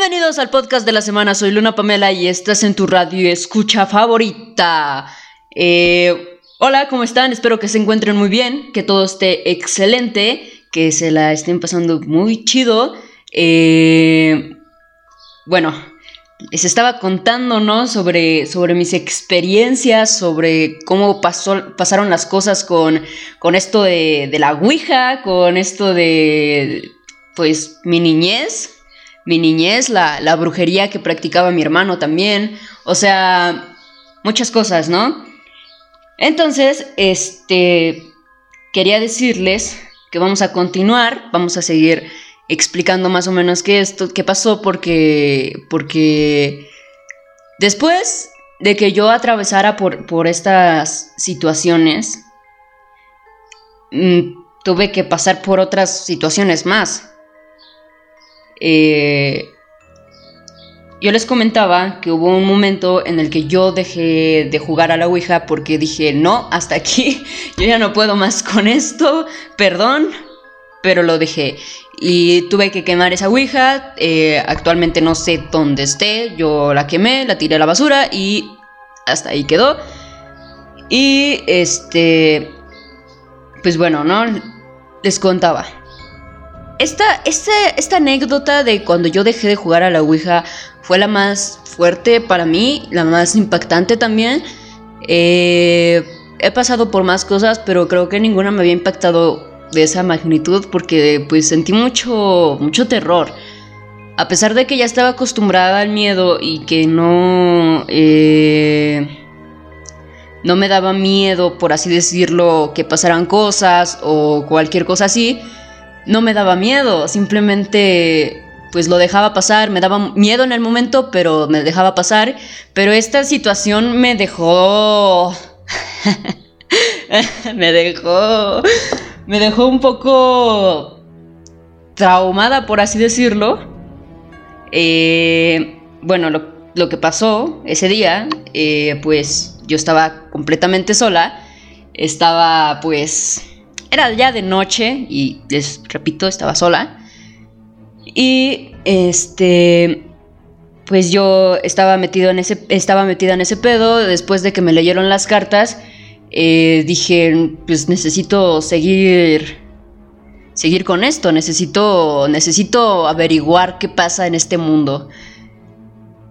Bienvenidos al podcast de la semana, soy Luna Pamela y estás en tu radio escucha favorita. Eh, hola, ¿cómo están? Espero que se encuentren muy bien, que todo esté excelente, que se la estén pasando muy chido. Eh, bueno, les estaba contando, ¿no? Sobre, sobre mis experiencias, sobre cómo pasó, pasaron las cosas con, con esto de, de la Ouija, con esto de, pues, mi niñez mi niñez, la, brujería que practicaba mi hermano también, o sea, muchas cosas, ¿no? Entonces, este, quería decirles que vamos a continuar, vamos a seguir explicando más o menos qué esto, qué pasó, porque, porque después de que yo atravesara por, por estas situaciones, mm, tuve que pasar por otras situaciones más. Eh, yo les comentaba que hubo un momento en el que yo dejé de jugar a la Ouija porque dije, no, hasta aquí, yo ya no puedo más con esto, perdón, pero lo dejé. Y tuve que quemar esa Ouija, eh, actualmente no sé dónde esté, yo la quemé, la tiré a la basura y hasta ahí quedó. Y este, pues bueno, ¿no? Les contaba. Esta, esta, anécdota de cuando yo dejé de jugar a la Ouija fue la más fuerte para mí, la más impactante también. Eh, he pasado por más cosas, pero creo que ninguna me había impactado de esa magnitud porque pues sentí mucho, mucho terror. A pesar de que ya estaba acostumbrada al miedo y que no... Eh, no me daba miedo, por así decirlo, que pasaran cosas o cualquier cosa así no me daba miedo, simplemente pues lo dejaba pasar, me daba miedo en el momento, pero me dejaba pasar, pero esta situación me dejó me dejó me dejó un poco traumada, por así decirlo. Eh, bueno, lo, que pasó ese día, eh, pues yo estaba completamente sola, estaba pues era ya de noche y les repito, estaba sola. Y este pues yo estaba metido en ese estaba metida en ese pedo después de que me leyeron las cartas. Eh, dije, pues necesito seguir seguir con esto, necesito necesito averiguar qué pasa en este mundo.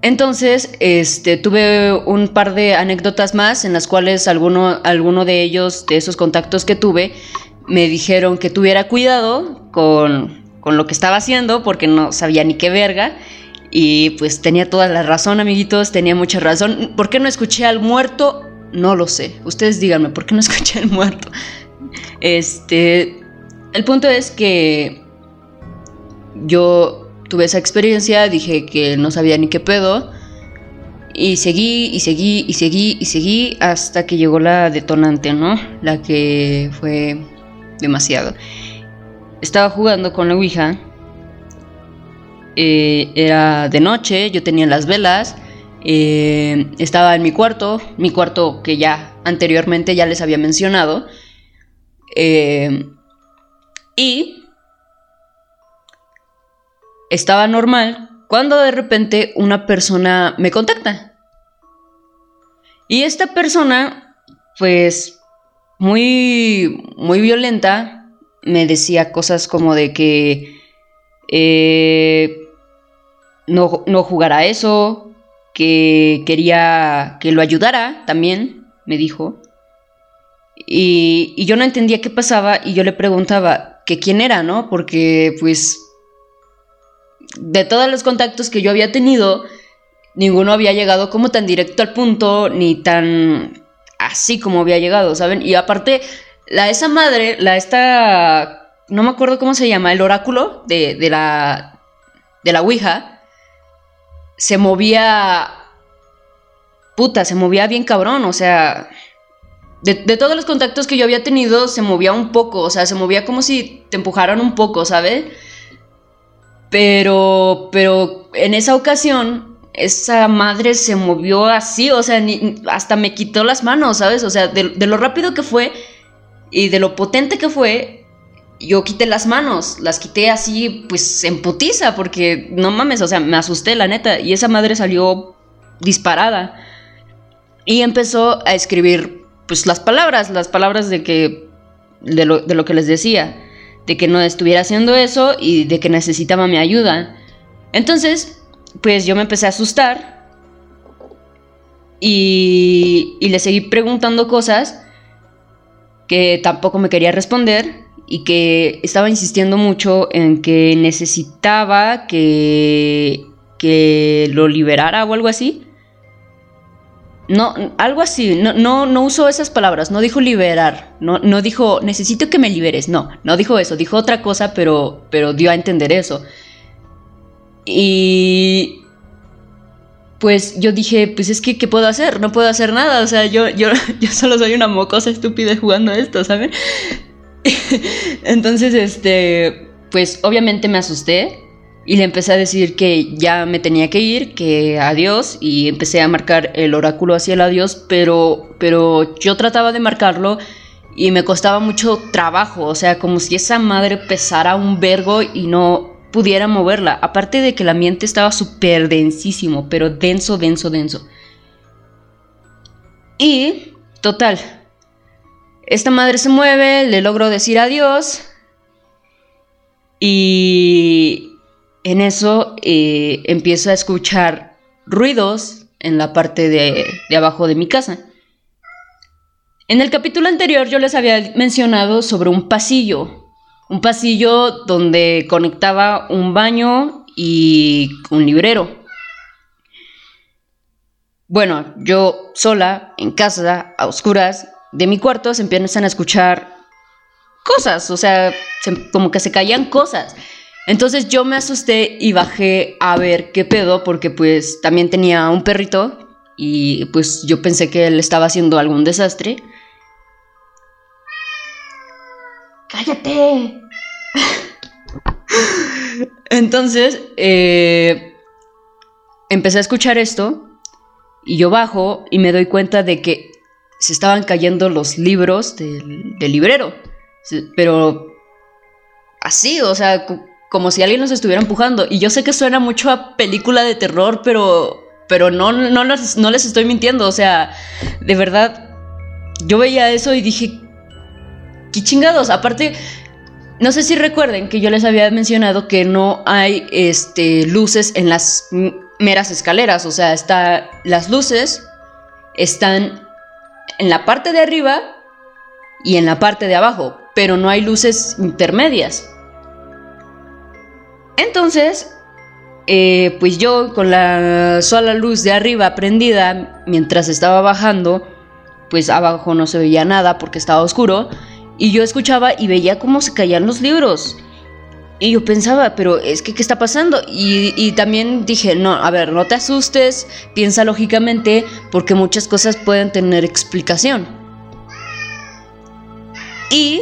Entonces, este, tuve un par de anécdotas más en las cuales alguno, alguno de ellos, de esos contactos que tuve, me dijeron que tuviera cuidado con, lo que estaba haciendo porque no sabía ni qué verga. Y pues tenía toda la razón, amiguitos, tenía mucha razón. ¿Por qué no escuché al muerto? No lo sé. Ustedes díganme, ¿por qué no escuché al muerto? Este, el punto es que yo tuve esa experiencia, dije que no sabía ni qué pedo. Y seguí, y seguí, y seguí, y seguí hasta que llegó la detonante, ¿no? La que fue demasiado. Estaba jugando con la Ouija. Eh, era de noche, yo tenía las velas. Eh, estaba en mi cuarto, mi cuarto que ya anteriormente ya les había mencionado. Eh, y estaba normal cuando de repente una persona me contacta. Y esta persona, pues muy, muy violenta, me decía cosas como de que eh, no, no jugara eso, que quería que lo ayudara también, me dijo. Y, y, yo no entendía qué pasaba y yo le preguntaba que quién era, ¿no? Porque pues de todos los contactos que yo había tenido, ninguno había llegado como tan directo al punto, ni tan así como había llegado, ¿saben? Y aparte, la esa madre, la esta, no me acuerdo cómo se llama, el oráculo de, de la, de la Ouija, se movía, puta, se movía bien cabrón, o sea, de, de, todos los contactos que yo había tenido, se movía un poco, o sea, se movía como si te empujaran un poco, ¿sabes? Pero, pero en esa ocasión esa madre se movió así, o sea, hasta me quitó las manos, ¿sabes? O sea, de, lo rápido que fue y de lo potente que fue, yo quité las manos, las quité así, pues en putiza, porque no mames, o sea, me asusté, la neta. Y esa madre salió disparada. Y empezó a escribir, pues las palabras, las palabras de que, de lo, de lo que les decía, de que no estuviera haciendo eso y de que necesitaba mi ayuda. Entonces, pues yo me empecé a asustar y, y le seguí preguntando cosas que tampoco me quería responder y que estaba insistiendo mucho en que necesitaba que, que lo liberara o algo así. No, algo así, no, no, no usó esas palabras, no dijo liberar, no, no dijo necesito que me liberes, no, no dijo eso, dijo otra cosa, pero, pero dio a entender eso. Y pues yo dije, pues es que, ¿qué puedo hacer? No puedo hacer nada, o sea, yo, yo, yo solo soy una mocosa estúpida jugando esto, ¿saben? Entonces, este, pues obviamente me asusté y le empecé a decir que ya me tenía que ir, que adiós, y empecé a marcar el oráculo hacia el adiós, pero, pero yo trataba de marcarlo y me costaba mucho trabajo, o sea, como si esa madre pesara un vergo y no pudiera moverla. Aparte de que el ambiente estaba súper densísimo, pero denso, denso, denso. Y, total, esta madre se mueve, le logro decir adiós. Y en eso eh, empiezo a escuchar ruidos en la parte de, de abajo de mi casa. En el capítulo anterior yo les había mencionado sobre un pasillo un pasillo donde conectaba un baño y un librero. Bueno, yo sola, en casa, a oscuras, de mi cuarto se empiezan a escuchar cosas, o sea, como que se caían cosas. Entonces yo me asusté y bajé a ver qué pedo, porque pues también tenía un perrito y pues yo pensé que él estaba haciendo algún desastre. ¡Cállate! Entonces, eh, empecé a escuchar esto y yo bajo y me doy cuenta de que se estaban cayendo los libros del, librero. Pero así, o sea, como si alguien nos estuviera empujando. Y yo sé que suena mucho a película de terror, pero, pero no, no, no les estoy mintiendo. O sea, de verdad, yo veía eso y dije, qué chingados. Aparte, no sé si recuerden que yo les había mencionado que no hay este, luces en las meras escaleras, o sea, está, las luces están en la parte de arriba y en la parte de abajo, pero no hay luces intermedias. Entonces, eh, pues yo con la sola luz de arriba prendida, mientras estaba bajando, pues abajo no se veía nada porque estaba oscuro, y yo escuchaba y veía cómo se caían los libros. Y yo pensaba, pero es que, ¿qué está pasando? Y, también dije, no, a ver, no te asustes, piensa lógicamente, porque muchas cosas pueden tener explicación. Y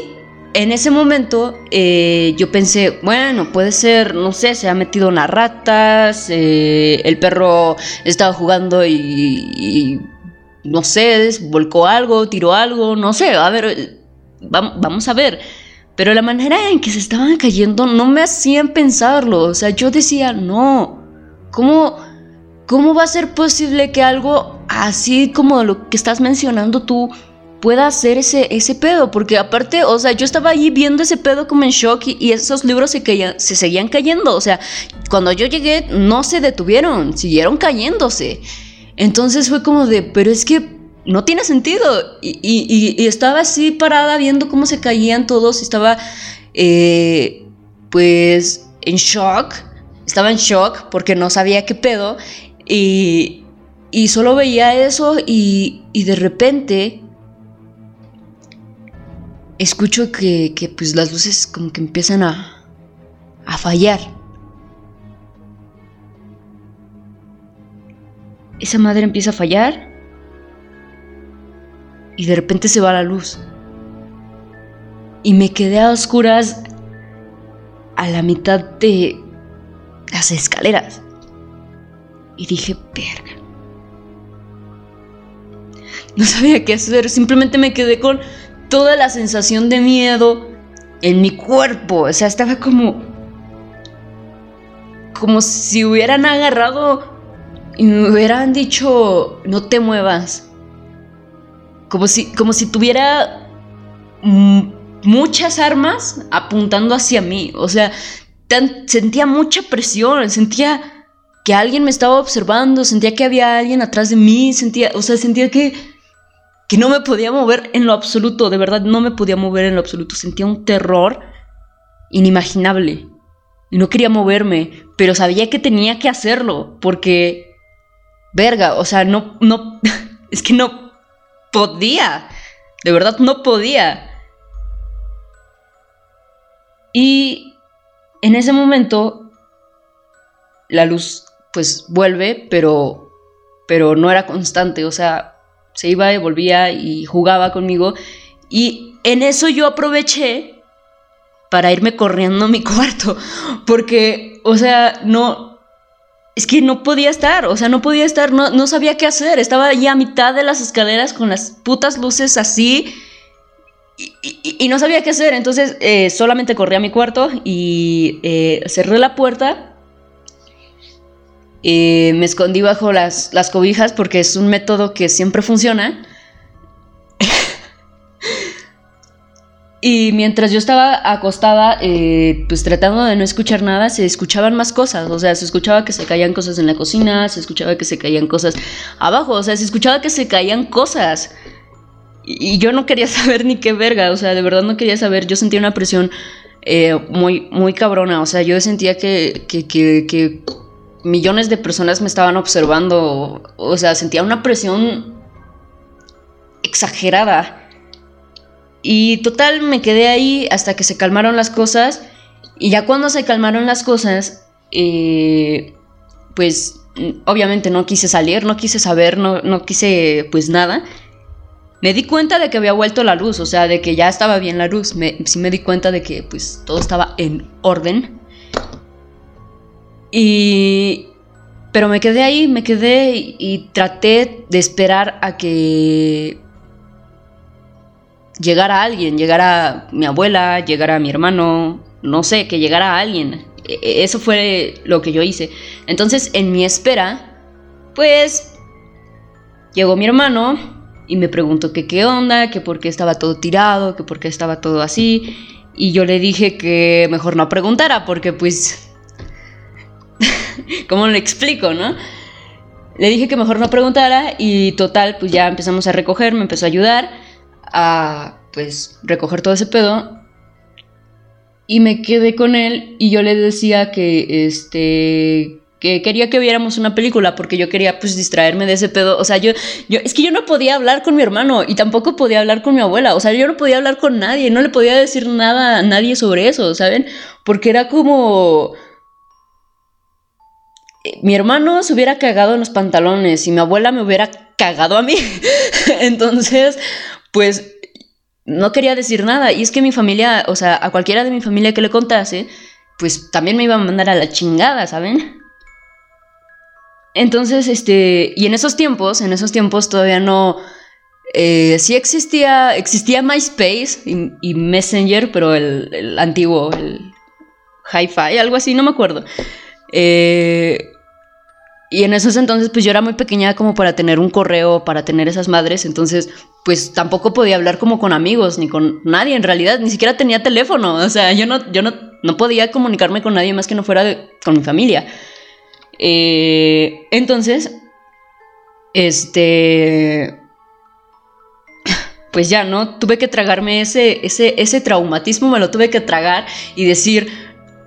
en ese momento eh, yo pensé, bueno, puede ser, no sé, se ha metido una rata, el perro estaba jugando y, y, no sé, volcó algo, tiró algo, no sé, a ver, vamos a ver. Pero la manera en que se estaban cayendo no me hacían pensarlo. O sea, yo decía, no, ¿cómo, cómo va a ser posible que algo así como lo que estás mencionando tú pueda hacer ese, ese pedo? Porque aparte, o sea, yo estaba ahí viendo ese pedo como en shock y, esos libros se, se seguían cayendo. O sea, cuando yo llegué no se detuvieron, siguieron cayéndose. Entonces fue como de, pero es que no tiene sentido. Y, estaba así parada viendo cómo se caían todos. Estaba, eh, pues, en shock. Estaba en shock porque no sabía qué pedo. Y, y solo veía eso y, y de repente escucho que, que, pues las luces como que empiezan a, a fallar. Esa madre empieza a fallar y de repente se va la luz. Y me quedé a oscuras a la mitad de las escaleras. Y dije, verga. No sabía qué hacer, simplemente me quedé con toda la sensación de miedo en mi cuerpo. O sea, estaba como. Como si hubieran agarrado y me hubieran dicho: No te muevas. Como si, como si tuviera muchas armas apuntando hacia mí. O sea, sentía mucha presión, sentía que alguien me estaba observando, sentía que había alguien atrás de mí, sentía, o sea, sentía que, que no me podía mover en lo absoluto, de verdad no me podía mover en lo absoluto, sentía un terror inimaginable. Y no quería moverme, pero sabía que tenía que hacerlo, porque, verga, o sea, no, no, es que no podía, de verdad no podía. Y en ese momento, la luz pues vuelve, pero, pero no era constante, o sea, se iba y volvía y jugaba conmigo. Y en eso yo aproveché para irme corriendo a mi cuarto, porque, o sea, no, es que no podía estar, o sea, no podía estar, no, no sabía qué hacer, estaba ya a mitad de las escaleras con las putas luces así. Y, no sabía qué hacer, entonces eh, solamente corrí a mi cuarto y eh, cerré la puerta eh, me escondí bajo las, las cobijas porque es un método que siempre funciona. Y mientras yo estaba acostada, eh, pues tratando de no escuchar nada, se escuchaban más cosas. O sea, se escuchaba que se caían cosas en la cocina, se escuchaba que se caían cosas abajo, o sea, se escuchaba que se caían cosas. Y, yo no quería saber ni qué verga, o sea, de verdad no quería saber. Yo sentía una presión eh, muy, muy cabrona, o sea, yo sentía que, que, que millones de personas me estaban observando, o sea, sentía una presión exagerada. Y total, me quedé ahí hasta que se calmaron las cosas. Y ya cuando se calmaron las cosas, eh, pues obviamente no quise salir, no quise saber, no, no quise pues nada. Me di cuenta de que había vuelto la luz, o sea, de que ya estaba bien la luz. Me, sí me di cuenta de que pues todo estaba en orden. Y... Pero me quedé ahí, me quedé y, traté de esperar a que llegara alguien, llegara mi abuela, llegara mi hermano, no sé, que llegara alguien. E, e, eso fue lo que yo hice. Entonces, en mi espera, pues llegó mi hermano y me preguntó que qué onda, que por qué estaba todo tirado, que por qué estaba todo así. Y yo le dije que mejor no preguntara, porque pues ¿Cómo le explico, no? Le dije que mejor no preguntara y total, pues ya empezamos a recoger, me empezó a ayudar a, pues, recoger todo ese pedo. Y me quedé con él y yo le decía que, este, que quería que viéramos una película porque yo quería pues distraerme de ese pedo. O sea, yo, yo, es que yo no podía hablar con mi hermano y tampoco podía hablar con mi abuela. O sea, yo no podía hablar con nadie, no le podía decir nada a nadie sobre eso, ¿saben? Porque era como mi hermano se hubiera cagado en los pantalones y mi abuela me hubiera cagado a mí. Entonces, pues no quería decir nada. Y es que mi familia, o sea, a cualquiera de mi familia que le contase, pues también me iba a mandar a la chingada, ¿saben? Entonces, este, y en esos tiempos, en esos tiempos todavía no, eh, sí existía, existía MySpace y, Messenger, pero el, el antiguo, el Hi-Fi, algo así, no me acuerdo. Eh, y en esos entonces, pues yo era muy pequeña como para tener un correo, para tener esas madres, entonces, pues tampoco podía hablar como con amigos, ni con nadie en realidad, ni siquiera tenía teléfono, o sea, yo no, yo no, no podía comunicarme con nadie más que no fuera con mi familia. Eh, entonces, este, pues ya, ¿no? Tuve que tragarme ese, ese, ese traumatismo, me lo tuve que tragar y decir,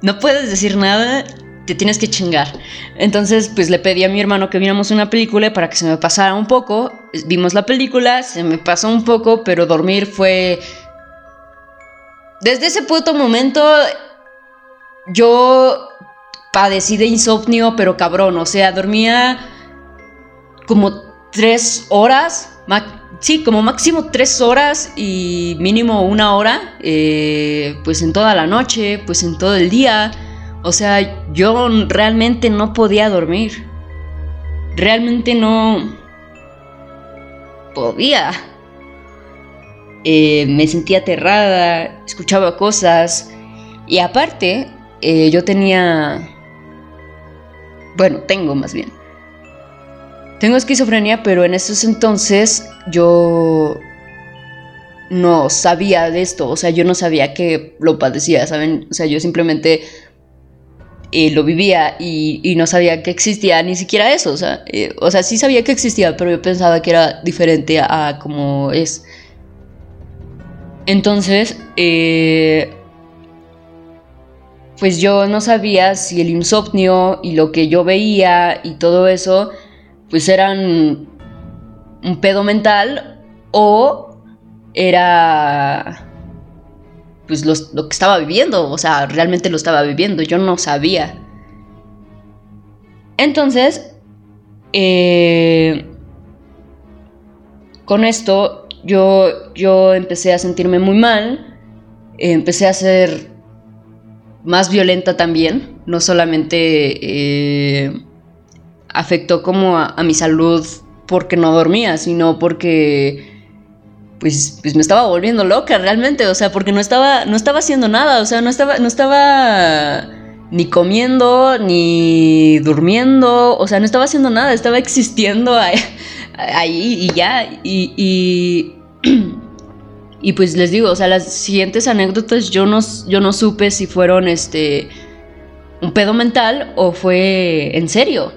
no puedes decir nada te tienes que chingar. Entonces, pues le pedí a mi hermano que viéramos una película para que se me pasara un poco. Vimos la película, se me pasó un poco, pero dormir fue... Desde ese puto momento, yo padecí de insomnio, pero cabrón, o sea, dormía como tres horas, sí, como máximo tres horas y mínimo una hora, eh, pues en toda la noche, pues en todo el día. O sea, yo realmente no podía dormir. Realmente no podía. eh, me sentía aterrada, escuchaba cosas y aparte eh, yo tenía, bueno, tengo más bien, tengo esquizofrenia, pero en esos entonces yo no sabía de esto, o sea, yo no sabía que lo padecía, ¿saben? O sea, yo simplemente eh, lo vivía y, no sabía que existía ni siquiera eso, o sea, o sea, sí sabía que existía, pero yo pensaba que era diferente a como es. Entonces, eh, pues yo no sabía si el insomnio y lo que yo veía y todo eso, pues eran un pedo mental o era pues lo que estaba viviendo, o sea, realmente lo estaba viviendo, yo no sabía. Entonces, eh, con esto yo, yo empecé a sentirme muy mal, empecé a ser más violenta también, no solamente eh, afectó como a, mi salud porque no dormía, sino porque pues, pues, me estaba volviendo loca realmente, o sea, porque no estaba, no estaba haciendo nada, o sea, no estaba, no estaba ni comiendo, ni durmiendo, o sea, no estaba haciendo nada, estaba existiendo ahí, y ya. Y, y, pues les digo, o sea, las siguientes anécdotas yo no, yo no supe si fueron este un pedo mental o fue en serio.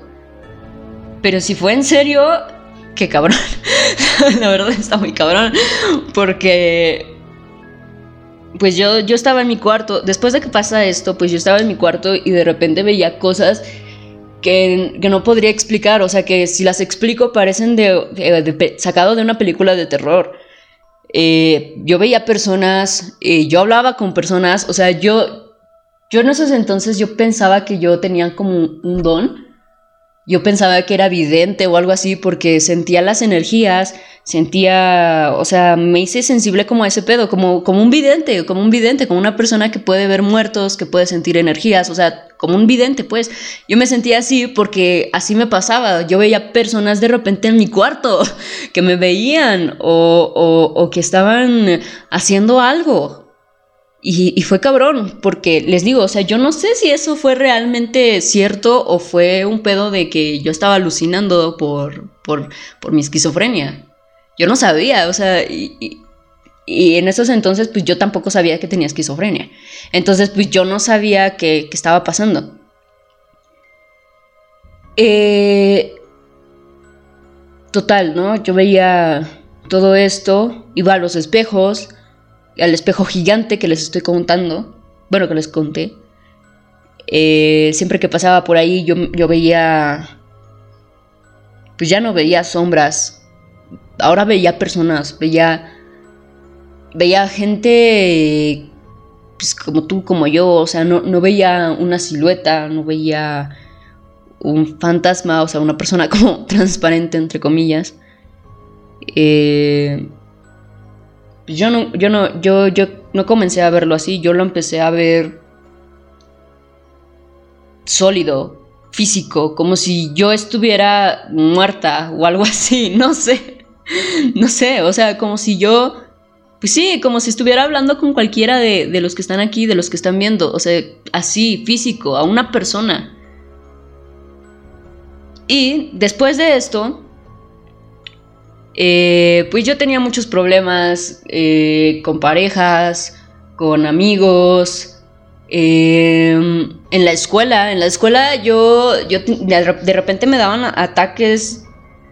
Pero si fue en serio, qué cabrón. La verdad está muy cabrón. Porque pues yo, yo estaba en mi cuarto, después de que pasa esto, pues yo estaba en mi cuarto y de repente veía cosas que, no podría explicar, o sea, que si las explico parecen de, sacado de una película de terror. Eh, yo veía personas, eh, yo hablaba con personas, o sea, yo, yo en esos entonces yo pensaba que yo tenía como un don yo pensaba que era vidente o algo así porque sentía las energías, sentía, o sea, me hice sensible como a ese pedo, como, como un vidente, como un vidente, como una persona que puede ver muertos, que puede sentir energías, o sea, como un vidente, pues. Yo me sentía así porque así me pasaba. Yo veía personas de repente en mi cuarto que me veían o, o, o que estaban haciendo algo. Y, fue cabrón, porque les digo, o sea, yo no sé si eso fue realmente cierto o fue un pedo de que yo estaba alucinando por, por, por mi esquizofrenia. Yo no sabía, o sea, y, en esos entonces pues yo tampoco sabía que tenía esquizofrenia. Entonces pues yo no sabía qué, estaba pasando. Eh, total, ¿no? Yo veía todo esto, iba a los espejos, al espejo gigante que les estoy contando, bueno, que les conté, eh, siempre que pasaba por ahí yo, yo veía, pues ya no veía sombras, ahora veía personas, veía, veía gente pues, como tú, como yo, o sea, no, no veía una silueta, no veía un fantasma, o sea, una persona como transparente, entre comillas. Eh, yo no, yo no, yo, yo no comencé a verlo así, yo lo empecé a ver sólido, físico, como si yo estuviera muerta o algo así, no sé, no sé, o sea, como si yo, pues sí, como si estuviera hablando con cualquiera de, de los que están aquí, de los que están viendo, o sea, así, físico, a una persona. Y después de esto, eh, pues yo tenía muchos problemas eh, con parejas, con amigos, em, en la escuela. En la escuela yo, yo de repente me daban ataques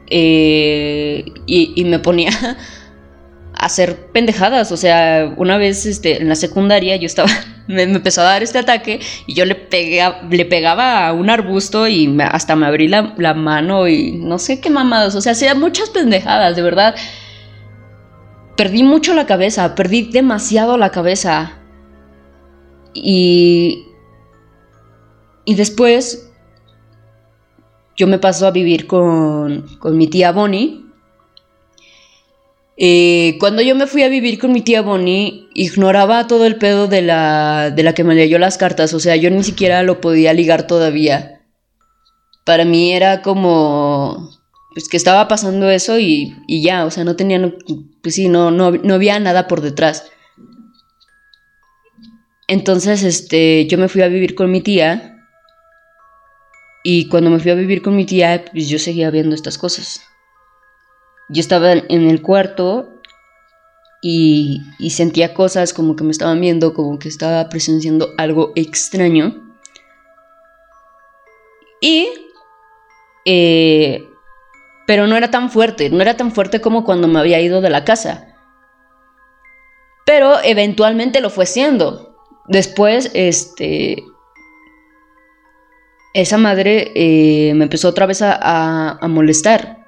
eh, y, y, me ponía hacer pendejadas. O sea, una vez este, en la secundaria yo estaba, me, empezó a dar este ataque y yo le, pegué, le pegaba a un arbusto y hasta me abrí la, mano y no sé qué mamadas. O sea, hacía muchas pendejadas, de verdad. Perdí mucho la cabeza, perdí demasiado la cabeza. Y. Y después. Yo me paso a vivir con, con mi tía Bonnie eh, cuando yo me fui a vivir con mi tía Bonnie, ignoraba todo el pedo de la, de la que me leyó las cartas, o sea, yo ni siquiera lo podía ligar todavía. Para mí era como, pues que estaba pasando eso y, y ya, o sea, no tenía, pues sí, no, no, no había nada por detrás. Entonces, este, yo me fui a vivir con mi tía y cuando me fui a vivir con mi tía, pues yo seguía viendo estas cosas. Yo estaba en el cuarto y, sentía cosas como que me estaban viendo, como que estaba presenciando algo extraño. Y... Eh, pero no era tan fuerte, no era tan fuerte como cuando me había ido de la casa. Pero eventualmente lo fue siendo. Después, este... Esa madre eh, me empezó otra vez a molestar.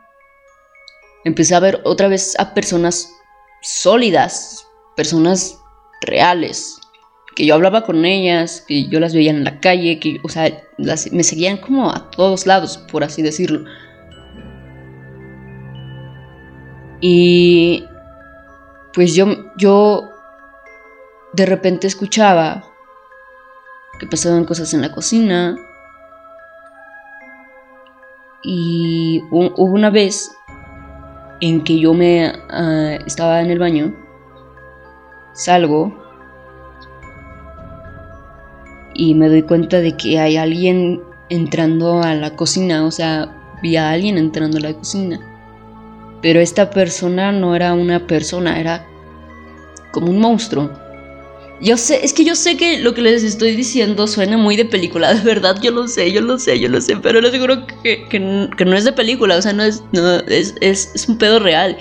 Empecé a ver otra vez a personas sólidas, personas reales, que yo hablaba con ellas, que yo las veía en la calle, que, o sea, me seguían como a todos lados, por así decirlo. Y pues yo, yo de repente escuchaba que pasaban cosas en la cocina. Y hubo una vez en que yo me ah, estaba en el baño, salgo y me doy cuenta de que hay alguien entrando a la cocina, o sea, vi a alguien entrando a la cocina. Pero esta persona no era una persona, era como un monstruo. Yo sé, es que yo sé que lo que les estoy diciendo suena muy de película, de verdad, yo lo sé, yo lo sé, yo lo sé, pero les aseguro que, que, no es de película, o sea, no es, no, es, es, es, un pedo real.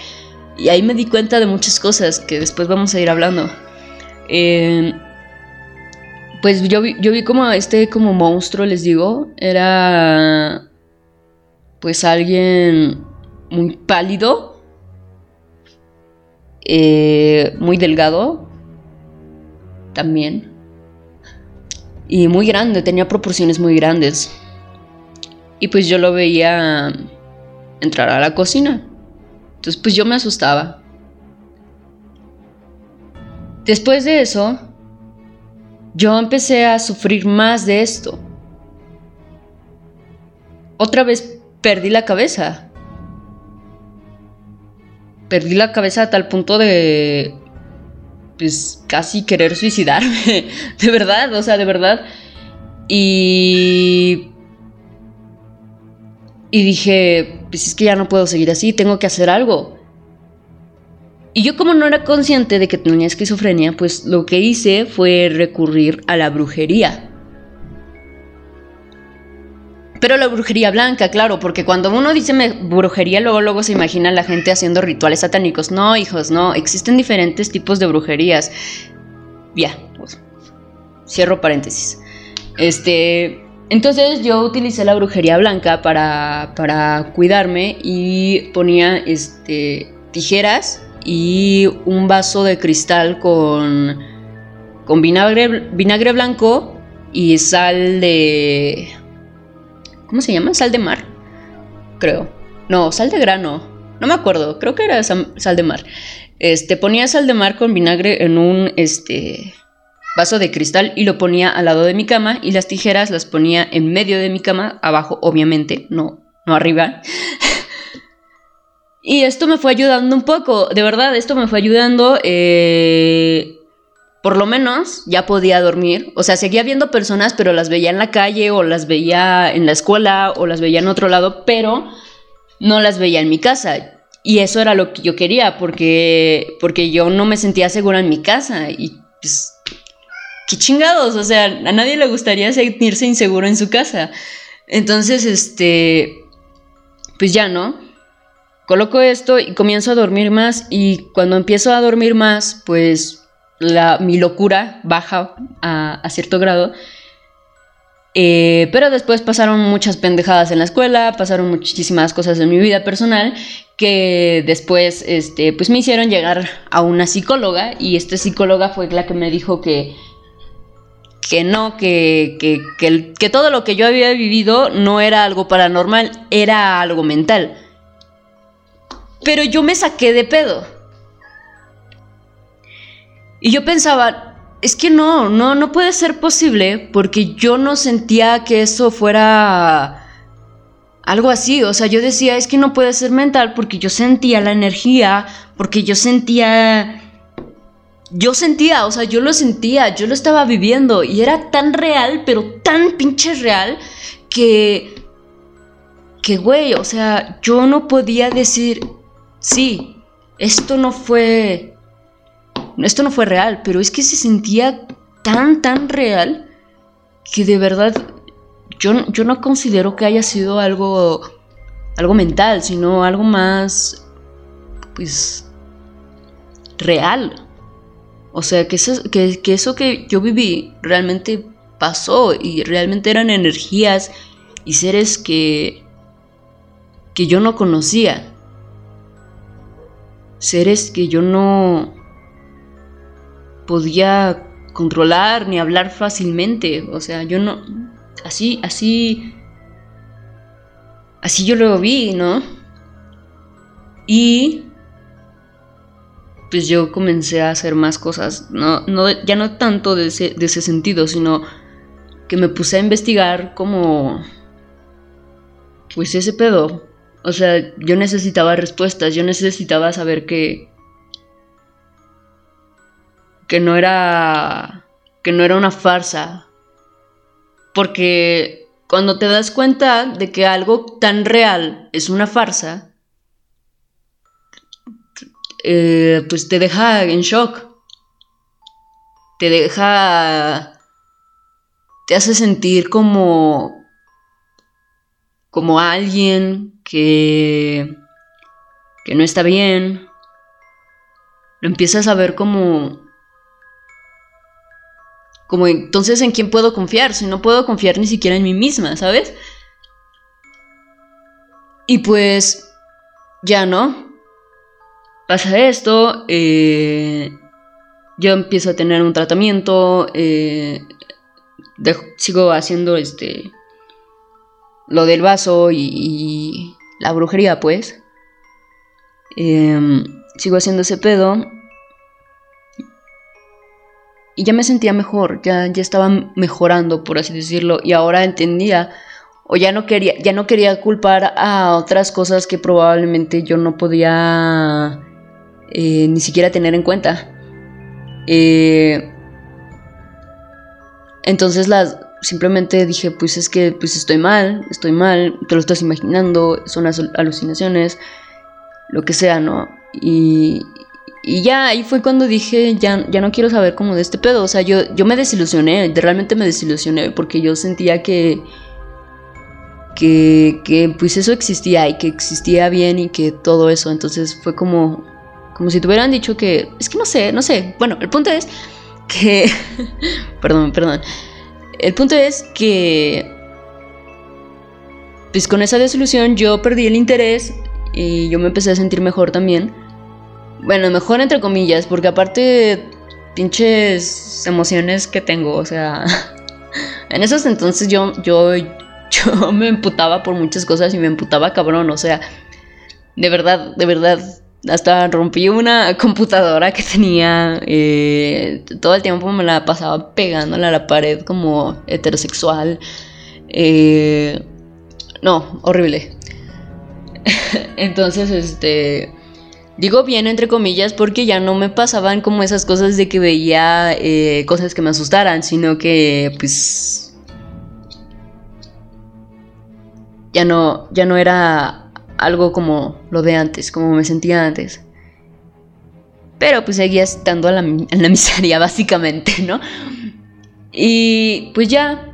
Y ahí me di cuenta de muchas cosas que después vamos a ir hablando. Eh, pues yo vi, yo vi como este como monstruo, les digo, era pues alguien muy pálido, eh, muy delgado, también. Y muy grande, tenía proporciones muy grandes. Y pues yo lo veía entrar a la cocina. Entonces pues yo me asustaba. Después de eso, yo empecé a sufrir más de esto. Otra vez perdí la cabeza. Perdí la cabeza a tal punto de pues casi querer suicidarme, de verdad, o sea, de verdad. Y... Y dije, pues es que ya no puedo seguir así, tengo que hacer algo. Y yo como no era consciente de que tenía esquizofrenia, pues lo que hice fue recurrir a la brujería. Pero la brujería blanca, claro, porque cuando uno dice brujería, luego, luego se imagina la gente haciendo rituales satánicos. No, hijos, no. Existen diferentes tipos de brujerías. Ya, pues, cierro paréntesis. Este. Entonces yo utilicé la brujería blanca para, para cuidarme y ponía este, tijeras y un vaso de cristal con, con vinagre, vinagre blanco y sal de ¿Cómo se llama? Sal de mar. Creo. No, sal de grano. No me acuerdo. Creo que era sal de mar. Este, ponía sal de mar con vinagre en un este, vaso de cristal y lo ponía al lado de mi cama y las tijeras las ponía en medio de mi cama, abajo obviamente, no, no arriba. y esto me fue ayudando un poco, de verdad, esto me fue ayudando. Eh, por lo menos ya podía dormir. O sea, seguía viendo personas, pero las veía en la calle o las veía en la escuela o las veía en otro lado, pero no las veía en mi casa. Y eso era lo que yo quería, porque, porque yo no me sentía segura en mi casa. Y pues, qué chingados, o sea, a nadie le gustaría sentirse inseguro en su casa. Entonces, este, pues ya, ¿no? Coloco esto y comienzo a dormir más y cuando empiezo a dormir más, pues mi locura baja a, cierto grado. Eh, pero después pasaron muchas pendejadas en la escuela, pasaron muchísimas cosas en mi vida personal que después este, pues me hicieron llegar a una psicóloga y esta psicóloga fue la que me dijo que, que no, que, que, que todo lo que yo había vivido no era algo paranormal, era algo mental. Pero yo me saqué de pedo. Y yo pensaba, es que no, no, no puede ser posible porque yo no sentía que eso fuera Algo así, o sea, yo decía, es que no puede ser mental porque yo sentía la energía, porque yo sentía... Yo sentía, o sea, yo lo sentía, yo lo estaba viviendo y era tan real, pero tan pinche real que... Que, güey, o sea, yo no podía decir, sí, esto no fue... Esto no fue real, pero es que se sentía tan, tan real que de verdad yo, yo no considero que haya sido algo, algo mental, sino algo más, pues, real. O sea, que eso, que, que eso que yo viví realmente pasó y realmente eran energías y seres que, que yo no conocía. Seres que yo no podía controlar ni hablar fácilmente. O sea, yo no. Así, así. Así yo lo vi, ¿no? Y. Pues yo comencé a hacer más cosas. No, no, ya no tanto de ese, de ese sentido, sino que me puse a investigar como. Pues ese pedo. O sea, yo necesitaba respuestas, yo necesitaba saber que que no era que no era una farsa. Porque cuando te das cuenta de que algo tan real es una farsa, eh, pues te deja en shock. Te deja... Te hace sentir como... como alguien que... que no está bien. Lo empiezas a ver como como entonces, ¿en quién puedo confiar? Si no puedo confiar ni siquiera en mí misma, ¿sabes? Y pues, ya no. Pasa esto, eh, yo empiezo a tener un tratamiento, eh, sigo haciendo este, lo del vaso y, la brujería, pues. Em, sigo haciendo ese pedo y ya me sentía mejor, ya, ya estaba mejorando, por así decirlo, y ahora entendía o ya no quería, ya no quería culpar a otras cosas que probablemente yo no podía eh, ni siquiera tener en cuenta. Eh, entonces las simplemente dije, pues es que pues estoy mal, estoy mal, te lo estás imaginando, son alucinaciones, lo que sea, ¿no? Y, y ya ahí fue cuando dije, ya, ya no quiero saber cómo de este pedo. O sea, yo, yo me desilusioné, realmente me desilusioné porque yo sentía que, que, que pues eso existía y que existía bien y que todo eso. Entonces fue como, como si te hubieran dicho que, es que no sé, no sé. Bueno, el punto es que, perdón, perdón. El punto es que, pues con esa desilusión yo perdí el interés y yo me empecé a sentir mejor también. Bueno, mejor entre comillas, porque aparte pinches emociones que tengo, o sea, en esos entonces yo, yo, yo me emputaba por muchas cosas y me emputaba cabrón, o sea, de verdad, de verdad, hasta rompí una computadora que tenía, eh, todo el tiempo me la pasaba pegándola a la pared como heterosexual, eh, no, horrible. entonces, este Digo bien entre comillas porque ya no me pasaban como esas cosas de que veía eh, cosas que me asustaran, sino que pues ya no, ya no era algo como lo de antes, como me sentía antes. Pero pues seguía estando la, en la miseria básicamente, ¿no? Y pues ya,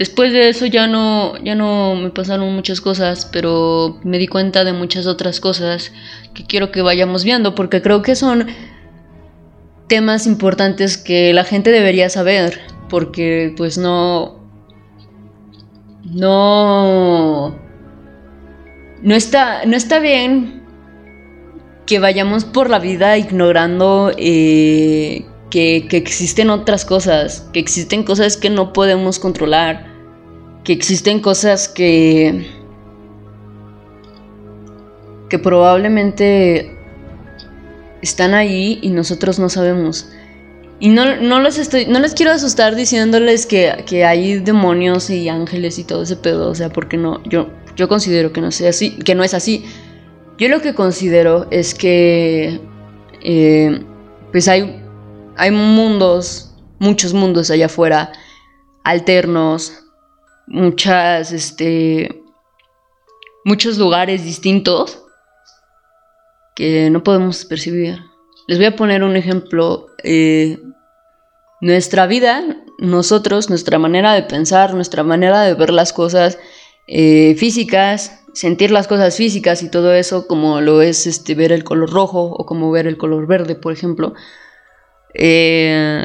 Después de eso ya no, ya no me pasaron muchas cosas, pero me di cuenta de muchas otras cosas que quiero que vayamos viendo, porque creo que son temas importantes que la gente debería saber, porque pues no... No... No está, no está bien que vayamos por la vida ignorando eh, que, que, existen otras cosas, que existen cosas que no podemos controlar, que existen cosas que que probablemente están ahí y nosotros no sabemos. Y no, no, les estoy, no les quiero asustar diciéndoles que, que, hay demonios y ángeles y todo ese pedo, o sea, porque no, yo, yo considero que no sea así, que no es así. Yo lo que considero es que eh, pues hay, hay mundos, muchos mundos allá afuera, alternos, muchas, este, muchos lugares distintos que no podemos percibir. Les voy a poner un ejemplo. Eh, nuestra vida, nosotros, nuestra manera de pensar, nuestra manera de ver las cosas eh, físicas, sentir las cosas físicas y todo eso, como lo es este, ver el color rojo o como ver el color verde, por ejemplo, eh,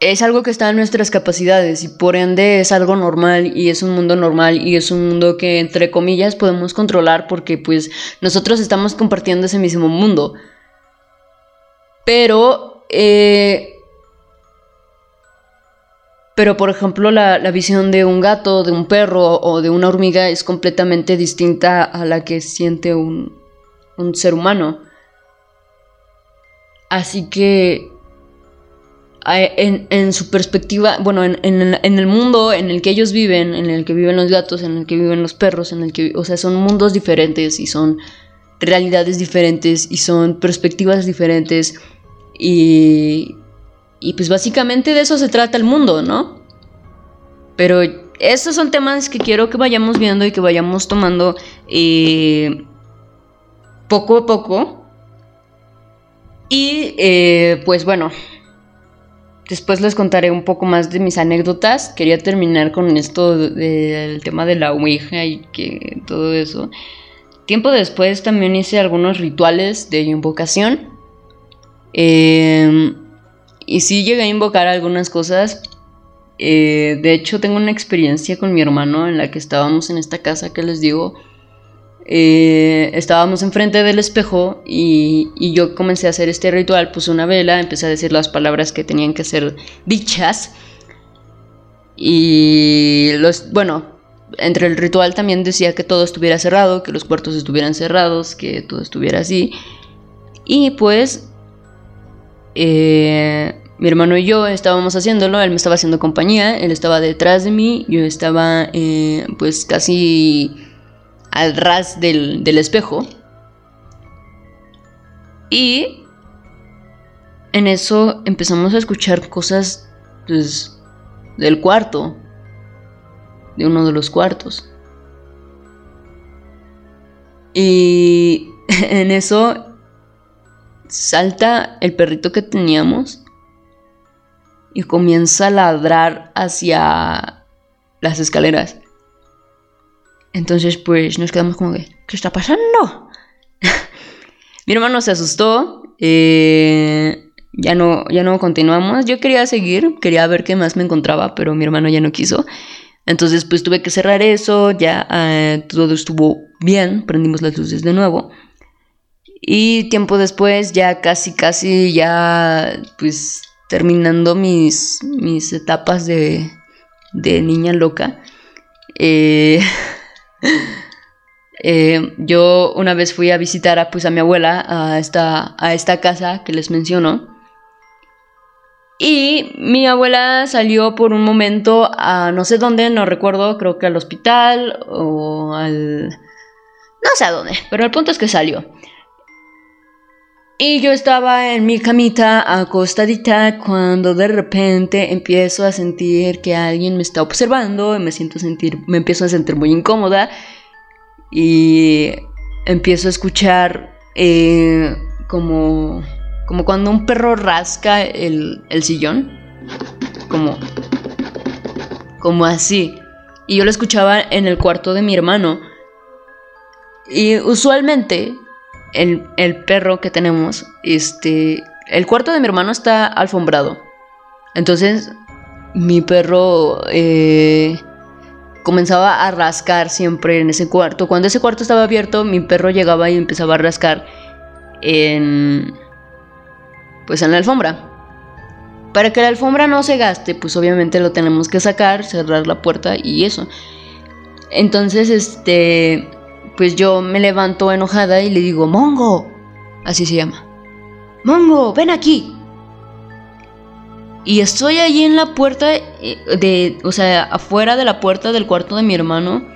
es algo que está en nuestras capacidades y por ende es algo normal y es un mundo normal y es un mundo que entre comillas podemos controlar porque pues nosotros estamos compartiendo ese mismo mundo. Pero eh, pero, por ejemplo, la, visión de un gato, de un perro o de una hormiga es completamente distinta a la que siente un, ser humano. Así que en, su perspectiva, bueno, en, el mundo en el que ellos viven, en el que viven los gatos, en el que viven los perros, en el que, o sea, son mundos diferentes y son realidades diferentes y son perspectivas diferentes y, y pues básicamente de eso se trata el mundo, ¿no? Pero estos son temas que quiero que vayamos viendo y que vayamos tomando eh, poco a poco. Y eh, pues bueno, después les contaré un poco más de mis anécdotas. Quería terminar con esto del tema de la Ouija y que todo eso. Tiempo después también hice algunos rituales de invocación. Eh, y sí llegué a invocar algunas cosas. Eh, de hecho, tengo una experiencia con mi hermano en la que estábamos en esta casa que les digo. Eh, estábamos enfrente del espejo y, yo comencé a hacer este ritual. Puse una vela, empecé a decir las palabras que tenían que ser dichas. Y los, bueno, entre el ritual también decía que todo estuviera cerrado, que los cuartos estuvieran cerrados, que todo estuviera así. Y pues eh, mi hermano y yo estábamos haciéndolo, él me estaba haciendo compañía, él estaba detrás de mí, yo estaba eh, pues casi al ras del, espejo. Y en eso empezamos a escuchar cosas pues, del cuarto, de uno de los cuartos. Y en eso salta el perrito que teníamos y comienza a ladrar hacia las escaleras. Entonces, pues nos quedamos como que, ¿qué está pasando? Mi hermano se asustó. Eh, ya no, ya no continuamos. Yo quería seguir, quería ver qué más me encontraba, pero mi hermano ya no quiso. Entonces, pues tuve que cerrar eso. Ya eh, todo estuvo bien. Prendimos las luces de nuevo. Y tiempo después, ya casi, casi, ya pues terminando mis, mis etapas de, de niña loca, eh, eh, yo una vez fui a visitar a, pues, a mi abuela a esta, a esta casa que les menciono. Y mi abuela salió por un momento a no sé dónde, no recuerdo, creo que al hospital o al... no sé a dónde, pero el punto es que salió. Y yo estaba en mi camita acostadita cuando de repente empiezo a sentir que alguien me está observando y me siento sentir, me empiezo a sentir muy incómoda y empiezo a escuchar eh, como, como cuando un perro rasca el, el sillón, como, como así. Y yo lo escuchaba en el cuarto de mi hermano. Y usualmente el, perro que tenemos, este, el cuarto de mi hermano está alfombrado. Entonces, mi perro eh, comenzaba a rascar siempre en ese cuarto. Cuando ese cuarto estaba abierto, mi perro llegaba y empezaba a rascar en, pues en la alfombra. Para que la alfombra no se gaste, pues obviamente lo tenemos que sacar, cerrar la puerta y eso. Entonces, este, pues yo me levanto enojada y le digo, Mongo, así se llama. Mongo, ven aquí. Y estoy allí en la puerta eh, de, o sea, afuera de la puerta del cuarto de mi hermano.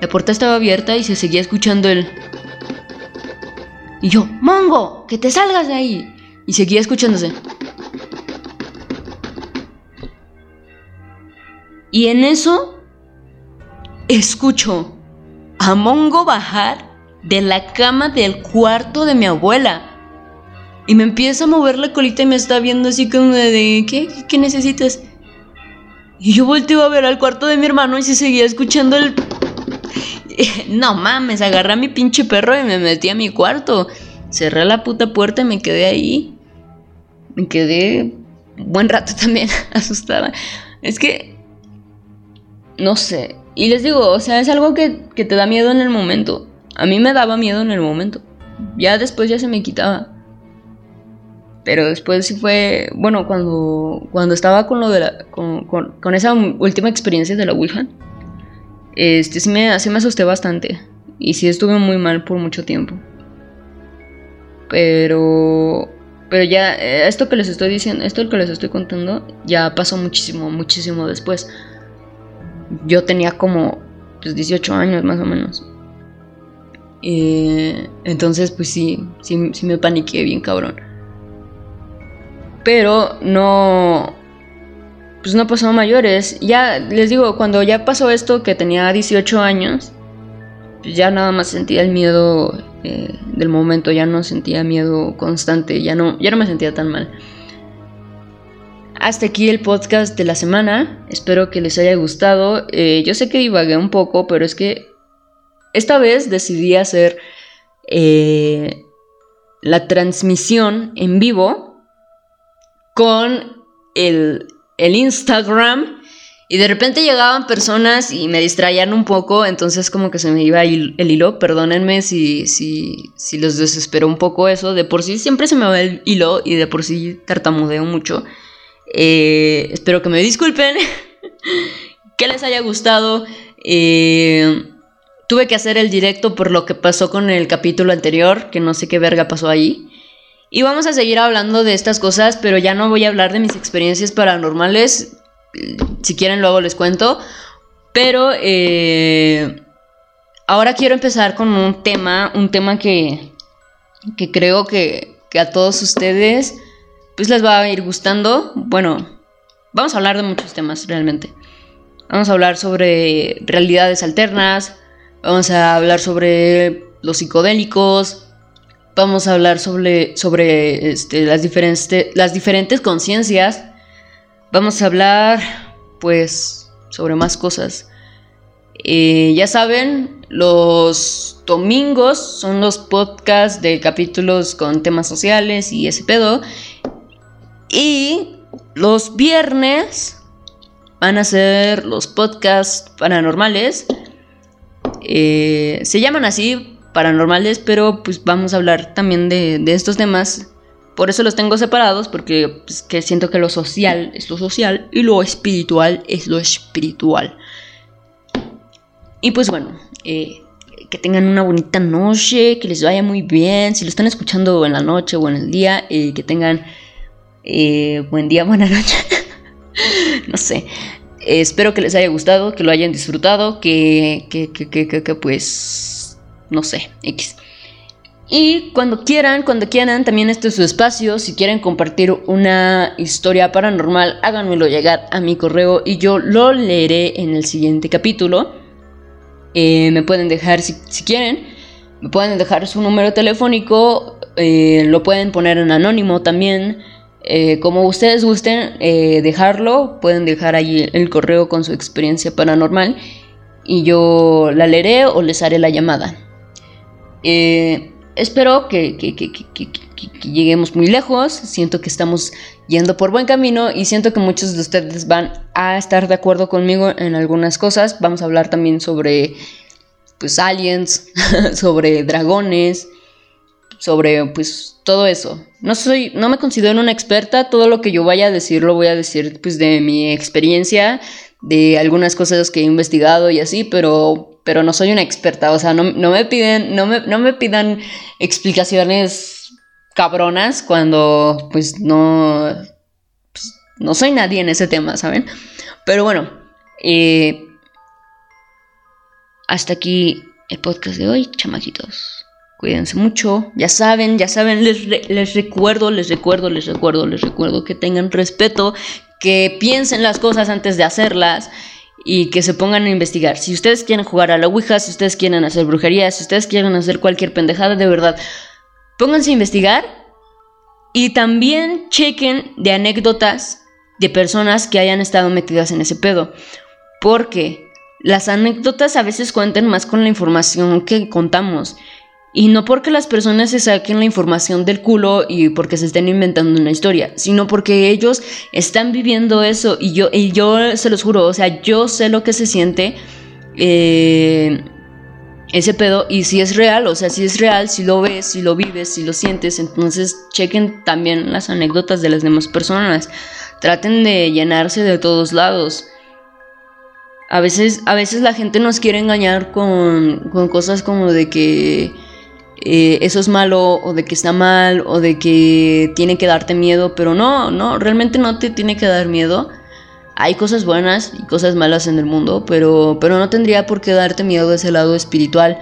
La puerta estaba abierta y se seguía escuchando el... Y yo, Mongo, que te salgas de ahí. Y seguía escuchándose. Y en eso escucho a Mongo bajar de la cama del cuarto de mi abuela. Y me empieza a mover la colita y me está viendo así como de, ¿qué? ¿Qué necesitas? Y yo volteo a ver al cuarto de mi hermano y se seguía escuchando el... No mames, agarré a mi pinche perro y me metí a mi cuarto. Cerré la puta puerta y me quedé ahí. Me quedé buen rato también asustada. Es que... No sé. Y les digo, o sea, es algo que, que te da miedo en el momento. A mí me daba miedo en el momento. Ya después ya se me quitaba. Pero después sí fue, bueno, cuando, cuando estaba con lo de la, con, con, esa última experiencia de la Ouija, este, sí me, sí me asusté bastante. Y sí estuve muy mal por mucho tiempo. Pero, pero ya, esto que les estoy diciendo, esto que les estoy contando, ya pasó muchísimo, muchísimo después. Yo tenía como pues, 18 años más o menos. Eh, entonces, pues sí, sí, sí me paniqué bien cabrón. Pero no. Pues no pasó mayores. Ya les digo, cuando ya pasó esto, que tenía 18 años, pues ya nada más sentía el miedo eh, del momento, ya no sentía miedo constante, ya no, ya no me sentía tan mal. Hasta aquí el podcast de la semana. Espero que les haya gustado. Eh, yo sé que divagué un poco, pero es que esta vez decidí hacer eh, la transmisión en vivo con el, Instagram y de repente llegaban personas y me distraían un poco, entonces como que se me iba el, hilo, perdónenme si, si, si los desespero un poco eso, de por sí siempre se me va el hilo y de por sí tartamudeo mucho. Eh, espero que me disculpen, que les haya gustado. Eh, tuve que hacer el directo por lo que pasó con el capítulo anterior, que no sé qué verga pasó ahí. Y vamos a seguir hablando de estas cosas, pero ya no voy a hablar de mis experiencias paranormales. Si quieren, luego les cuento. Pero eh, ahora quiero empezar con un tema, un tema que, que creo que, que a todos ustedes pues les va a ir gustando. Bueno, vamos a hablar de muchos temas realmente. Vamos a hablar sobre realidades alternas, vamos a hablar sobre los psicodélicos, vamos a hablar sobre, sobre este, las, diferentes, las diferentes conciencias. Vamos a hablar, pues, sobre más cosas. Eh, ya saben, los domingos son los podcasts de capítulos con temas sociales y ese pedo. Y los viernes van a ser los podcasts paranormales. Eh, se llaman así paranormales, pero pues vamos a hablar también de, estos temas. Por eso los tengo separados, porque pues, que siento que lo social es lo social y lo espiritual es lo espiritual. Y pues bueno, eh, que tengan una bonita noche, que les vaya muy bien. Si lo están escuchando en la noche o en el día, eh, que tengan eh, buen día, buena noche. no sé. espero que les haya gustado, que lo hayan disfrutado, que, que, que, que, pues no sé, X. Y cuando quieran, cuando quieran, también este es su espacio. Si quieren compartir una historia paranormal, háganmelo llegar a mi correo y yo lo leeré en el siguiente capítulo. Eh, me pueden dejar, si, quieren, me pueden dejar su número telefónico, eh, lo pueden poner en anónimo también. Eh, como ustedes gusten dejarlo, pueden dejar ahí el correo con su experiencia paranormal y yo la leeré o les haré la llamada. Eh, espero que, lleguemos muy lejos. Siento que estamos yendo por buen camino y siento que muchos de ustedes van a estar de acuerdo conmigo en algunas cosas. Vamos a hablar también sobre pues aliens, sobre dragones, sobre pues todo eso. No soy no me considero una experta, todo lo que yo vaya a decir lo voy a decir pues de mi experiencia, de algunas cosas que he investigado y así, pero pero no soy una experta, o sea, no, me piden, no me, no me pidan explicaciones cabronas cuando pues no, pues, no soy nadie en ese tema, ¿saben? Pero bueno, eh, hasta aquí el podcast de hoy, chamaquitos. Cuídense mucho, ya saben, ya saben, les, les recuerdo, les recuerdo, les recuerdo, les recuerdo que tengan respeto, que piensen las cosas antes de hacerlas y que se pongan a investigar. Si ustedes quieren jugar a la Ouija, si ustedes quieren hacer brujería, si ustedes quieren hacer cualquier pendejada, de verdad, pónganse a investigar y también chequen de anécdotas de personas que hayan estado metidas en ese pedo. Porque las anécdotas a veces cuentan más con la información que contamos. Y no porque las personas se saquen la información del culo y porque se estén inventando una historia, sino porque ellos están viviendo eso. Y yo, y yo se los juro, o sea, yo sé lo que se siente eh, ese pedo. Y si es real, o sea, si es real, si lo ves, si lo vives, si lo sientes, entonces chequen también las anécdotas de las demás personas, traten de llenarse de todos lados. A veces, a veces la gente nos quiere engañar con, con cosas como de que eh, eso es malo o de que está mal o de que tiene que darte miedo, pero no, no, realmente no te tiene que dar miedo. Hay cosas buenas y cosas malas en el mundo, pero, pero no tendría por qué darte miedo ese lado espiritual,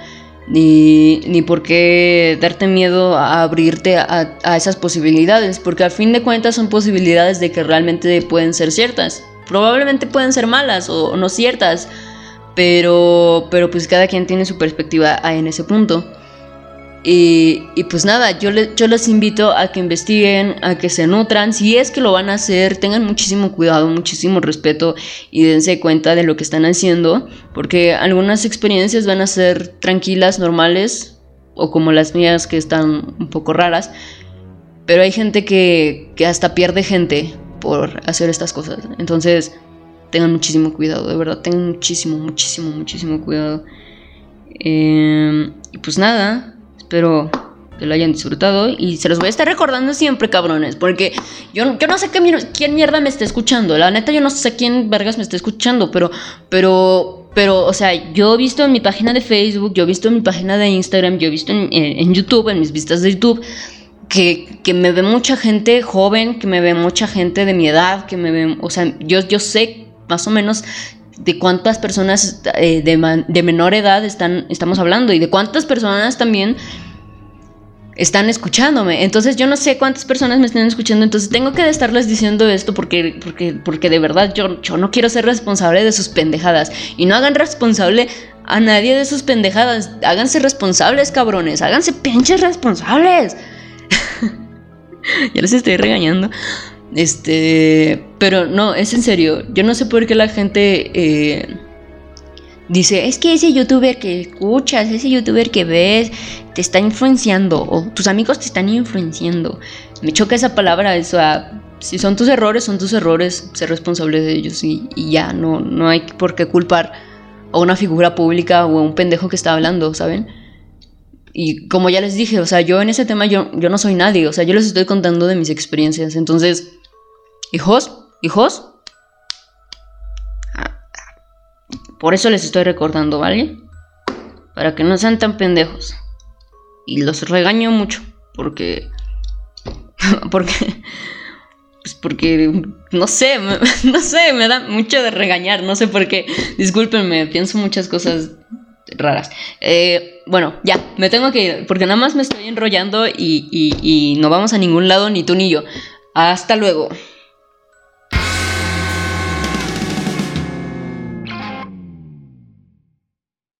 ni, ni por qué darte miedo a abrirte a, a esas posibilidades, porque al fin de cuentas son posibilidades de que realmente pueden ser ciertas. Probablemente pueden ser malas o no ciertas, pero, pero pues cada quien tiene su perspectiva en ese punto. Y, pues nada, yo, les invito a que investiguen, a que se nutran. Si es que lo van a hacer, tengan muchísimo cuidado, muchísimo respeto y dense cuenta de lo que están haciendo. Porque algunas experiencias van a ser tranquilas, normales, o como las mías que están un poco raras. Pero hay gente que, que hasta pierde gente por hacer estas cosas. Entonces, tengan muchísimo cuidado, de verdad, tengan muchísimo, muchísimo, muchísimo cuidado. Eh, y pues nada, Espero que lo hayan disfrutado y se los voy a estar recordando siempre, cabrones, porque yo, yo no sé qué, quién mierda me está escuchando, la neta yo no sé quién vergas me está escuchando, pero, pero, pero, o sea, yo he visto en mi página de Facebook, yo he visto en mi página de Instagram, yo he visto en, en, YouTube, en mis vistas de YouTube, que, que, me ve mucha gente joven, que me ve mucha gente de mi edad, que me ve, o sea, yo, yo sé más o menos de cuántas personas eh, de, menor edad están, estamos hablando y de cuántas personas también están escuchándome. Entonces yo no sé cuántas personas me están escuchando, entonces tengo que estarles diciendo esto porque, porque, porque de verdad yo, yo no quiero ser responsable de sus pendejadas. Y no hagan responsable a nadie de sus pendejadas. Háganse responsables, cabrones. Háganse pinches responsables. ya les estoy regañando. Este, pero no, es en serio. Yo no sé por qué la gente eh, dice, es que ese youtuber que escuchas, ese youtuber que ves, te está influenciando o tus amigos te están influenciando. Me choca esa palabra, eso. si son tus errores, son tus errores, ser responsable de ellos y, ya, no, no hay por qué culpar a una figura pública o a un pendejo que está hablando, ¿saben? Y como ya les dije, o sea, yo en ese tema yo, yo no soy nadie, o sea, yo les estoy contando de mis experiencias, entonces Hijos, hijos. Por eso les estoy recordando, ¿vale? Para que no sean tan pendejos. Y los regaño mucho. Porque. porque. Pues porque. No sé. no sé. Me da mucho de regañar. No sé por qué. Discúlpenme. Pienso muchas cosas raras. Eh, bueno, ya. Me tengo que ir. Porque nada más me estoy enrollando y, y no vamos a ningún lado, ni tú ni yo. Hasta luego.